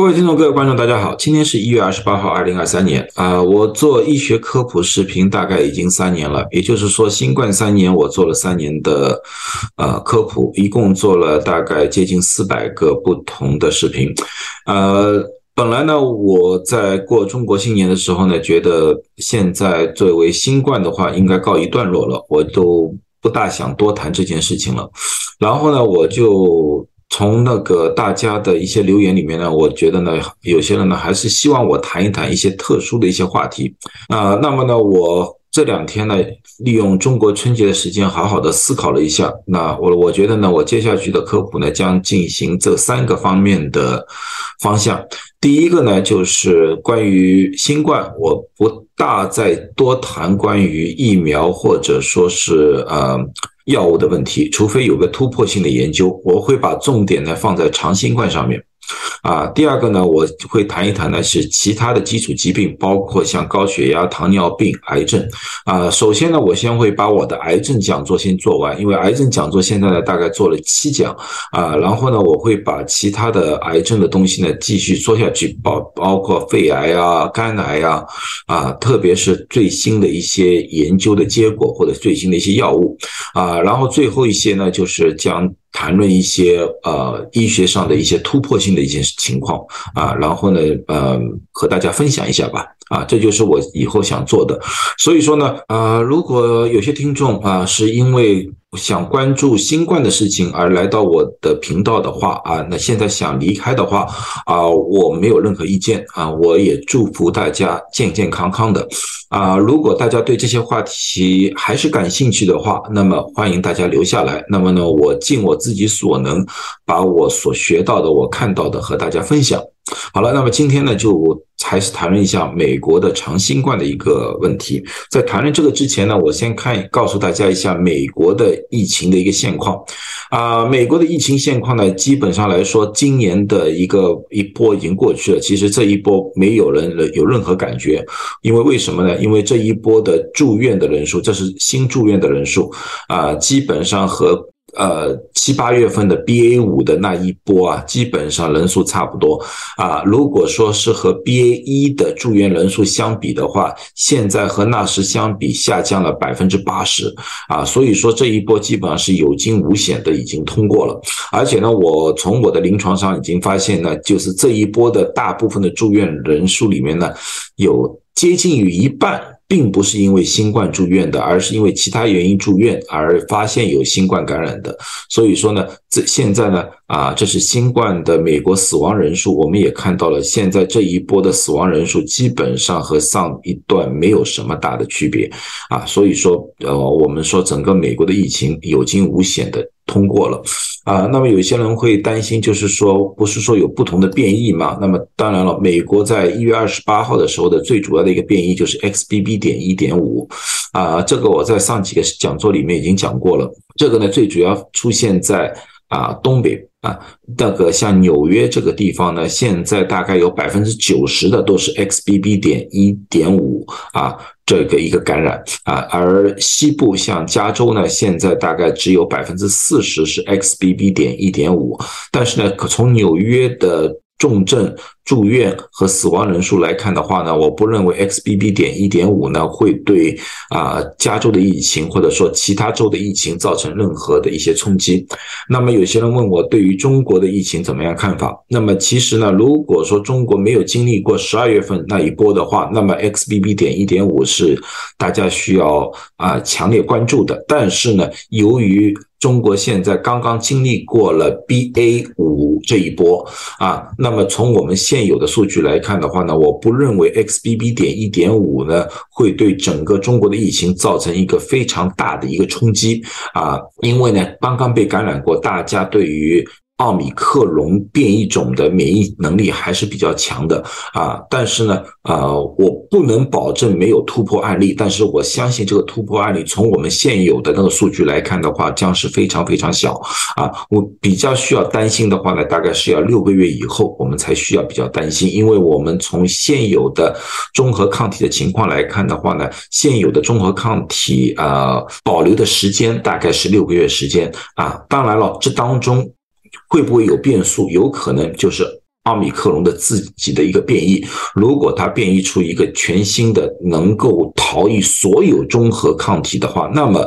各位听众、各位观众，大家好！今天是一月二十八号，二零二三年啊。我做医学科普视频大概已经三年了，也就是说，新冠三年我做了三年的呃科普，一共做了大概接近四百个不同的视频。呃，本来呢，我在过中国新年的时候呢，觉得现在作为新冠的话，应该告一段落了，我都不大想多谈这件事情了。然后呢，我就。从那个大家的一些留言里面呢，我觉得呢，有些人呢还是希望我谈一谈一些特殊的一些话题啊。那么呢，我这两天呢，利用中国春节的时间，好好的思考了一下。那我我觉得呢，我接下去的科普呢，将进行这三个方面的方向。第一个呢，就是关于新冠，我不大再多谈关于疫苗或者说是呃。药物的问题，除非有个突破性的研究，我会把重点呢放在长新冠上面。啊，第二个呢，我会谈一谈呢是其他的基础疾病，包括像高血压、糖尿病、癌症。啊，首先呢，我先会把我的癌症讲座先做完，因为癌症讲座现在呢大概做了七讲。啊，然后呢，我会把其他的癌症的东西呢继续说下去，包包括肺癌啊、肝癌啊，啊，特别是最新的一些研究的结果或者最新的一些药物。啊，然后最后一些呢就是将。谈论一些呃医学上的一些突破性的一些情况啊，然后呢呃和大家分享一下吧啊，这就是我以后想做的。所以说呢啊，如果有些听众啊是因为。想关注新冠的事情而来到我的频道的话啊，那现在想离开的话啊，我没有任何意见啊，我也祝福大家健健康康的啊。如果大家对这些话题还是感兴趣的话，那么欢迎大家留下来。那么呢，我尽我自己所能，把我所学到的、我看到的和大家分享。好了，那么今天呢，就还是谈论一下美国的长新冠的一个问题。在谈论这个之前呢，我先看告诉大家一下美国的疫情的一个现况。啊，美国的疫情现况呢，基本上来说，今年的一个一波已经过去了。其实这一波没有人有任何感觉，因为为什么呢？因为这一波的住院的人数，这是新住院的人数啊，基本上和。呃，七八月份的 BA 五的那一波啊，基本上人数差不多啊。如果说是和 BA 一的住院人数相比的话，现在和那时相比下降了百分之八十啊。所以说这一波基本上是有惊无险的已经通过了。而且呢，我从我的临床上已经发现呢，就是这一波的大部分的住院人数里面呢，有接近于一半。并不是因为新冠住院的，而是因为其他原因住院而发现有新冠感染的。所以说呢，这现在呢，啊，这是新冠的美国死亡人数，我们也看到了，现在这一波的死亡人数基本上和上一段没有什么大的区别，啊，所以说，呃，我们说整个美国的疫情有惊无险的通过了。啊，那么有些人会担心，就是说，不是说有不同的变异吗？那么当然了，美国在一月二十八号的时候的最主要的一个变异就是 XBB. 点一点五，啊，这个我在上几个讲座里面已经讲过了。这个呢，最主要出现在啊东北啊，那个像纽约这个地方呢，现在大概有百分之九十的都是 XBB. 点一点五啊。这个一个感染啊，而西部像加州呢，现在大概只有百分之四十是 XBB. 点一点五，但是呢，可从纽约的。重症住院和死亡人数来看的话呢，我不认为 XBB. 点一点五呢会对啊加州的疫情或者说其他州的疫情造成任何的一些冲击。那么有些人问我对于中国的疫情怎么样看法？那么其实呢，如果说中国没有经历过十二月份那一波的话，那么 XBB. 点一点五是大家需要啊强烈关注的。但是呢，由于中国现在刚刚经历过了 BA 五这一波啊，那么从我们现有的数据来看的话呢，我不认为 XBB. 点一点五呢会对整个中国的疫情造成一个非常大的一个冲击啊，因为呢刚刚被感染过，大家对于。奥米克戎变异种的免疫能力还是比较强的啊，但是呢，呃，我不能保证没有突破案例，但是我相信这个突破案例从我们现有的那个数据来看的话，将是非常非常小啊。我比较需要担心的话呢，大概是要六个月以后我们才需要比较担心，因为我们从现有的综合抗体的情况来看的话呢，现有的综合抗体啊保留的时间大概是六个月时间啊。当然了，这当中。会不会有变数？有可能就是奥密克戎的自己的一个变异，如果它变异出一个全新的能够逃逸所有中和抗体的话，那么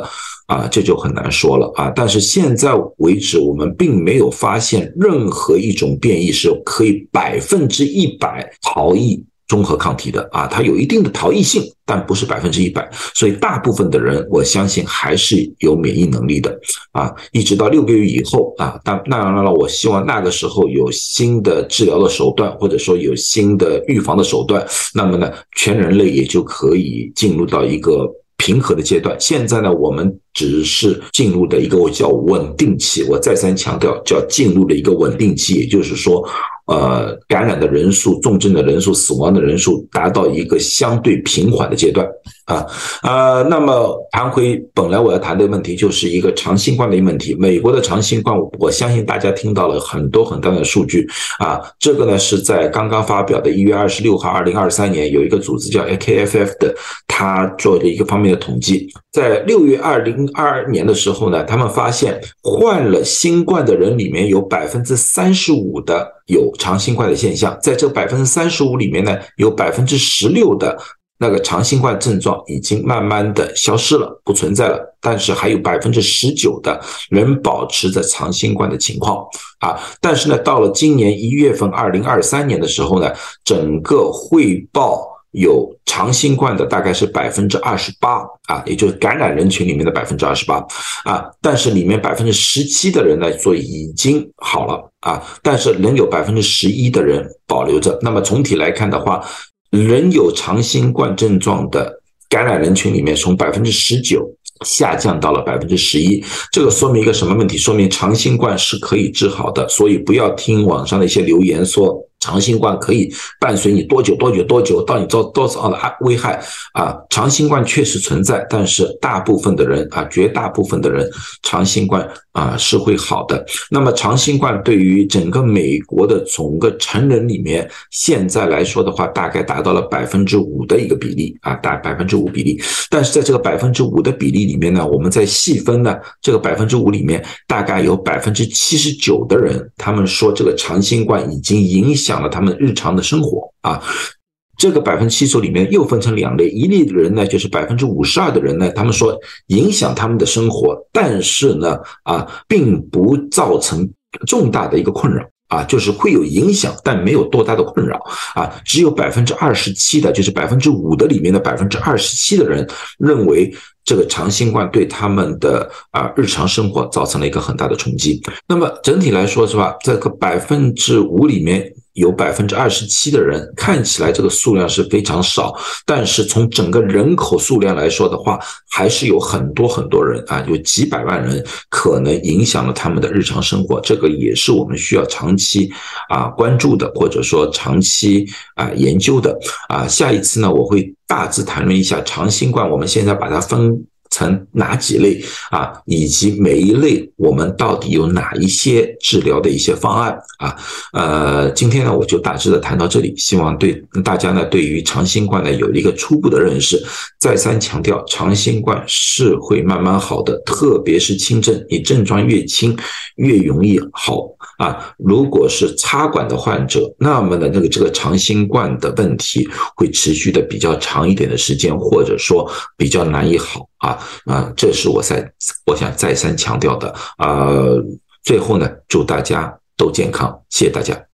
啊这就很难说了啊。但是现在为止，我们并没有发现任何一种变异是可以百分之一百逃逸。综合抗体的啊，它有一定的逃逸性，但不是百分之一百，所以大部分的人我相信还是有免疫能力的啊。一直到六个月以后啊，当那当然了，我希望那个时候有新的治疗的手段，或者说有新的预防的手段，那么呢，全人类也就可以进入到一个平和的阶段。现在呢，我们只是进入的一个叫稳定期，我再三强调，叫进入了一个稳定期，也就是说。呃，感染的人数、重症的人数、死亡的人数达到一个相对平缓的阶段。啊。呃，那么谈回本来我要谈的问题，就是一个长新冠的一个问题。美国的长新冠，我相信大家听到了很多很多的数据啊。这个呢是在刚刚发表的一月二十六号，二零二三年有一个组织叫 AKFF 的，他做的一个方面的统计，在六月二零二二年的时候呢，他们发现患了新冠的人里面有百分之三十五的。有长新冠的现象，在这百分之三十五里面呢，有百分之十六的那个长新冠症状已经慢慢的消失了，不存在了。但是还有百分之十九的人保持着长新冠的情况啊。但是呢，到了今年一月份，二零二三年的时候呢，整个汇报。有长新冠的大概是百分之二十八啊，也就是感染人群里面的百分之二十八啊，但是里面百分之十七的人呢，说已经好了啊，但是仍有百分之十一的人保留着。那么总体来看的话，仍有长新冠症状的感染人群里面，从百分之十九下降到了百分之十一，这个说明一个什么问题？说明长新冠是可以治好的，所以不要听网上的一些留言说。长新冠可以伴随你多久多久多久，到你遭多少的危害啊？长新冠确实存在，但是大部分的人啊，绝大部分的人长新冠啊是会好的。那么长新冠对于整个美国的总个成人里面，现在来说的话，大概达到了百分之五的一个比例啊，大百分之五比例。但是在这个百分之五的比例里面呢，我们在细分呢，这个百分之五里面，大概有百分之七十九的人，他们说这个长新冠已经影响。了他们日常的生活啊，这个百分之七十里面又分成两类，一类的人呢，就是百分之五十二的人呢，他们说影响他们的生活，但是呢啊，并不造成重大的一个困扰啊，就是会有影响，但没有多大的困扰啊，只有百分之二十七的，就是百分之五的里面的百分之二十七的人认为这个长新冠对他们的啊日常生活造成了一个很大的冲击。那么整体来说是吧，这个百分之五里面。有百分之二十七的人看起来这个数量是非常少，但是从整个人口数量来说的话，还是有很多很多人啊，有几百万人可能影响了他们的日常生活，这个也是我们需要长期啊关注的，或者说长期啊研究的啊。下一次呢，我会大致谈论一下长新冠，我们现在把它分。成哪几类啊？以及每一类我们到底有哪一些治疗的一些方案啊？呃，今天呢我就大致的谈到这里，希望对大家呢对于长新冠呢有一个初步的认识。再三强调，长新冠是会慢慢好的，特别是轻症，你症状越轻越容易好啊。如果是插管的患者，那么呢那个这个长新冠的问题会持续的比较长一点的时间，或者说比较难以好。啊啊，这是我再我想再三强调的啊。最后呢，祝大家都健康，谢谢大家。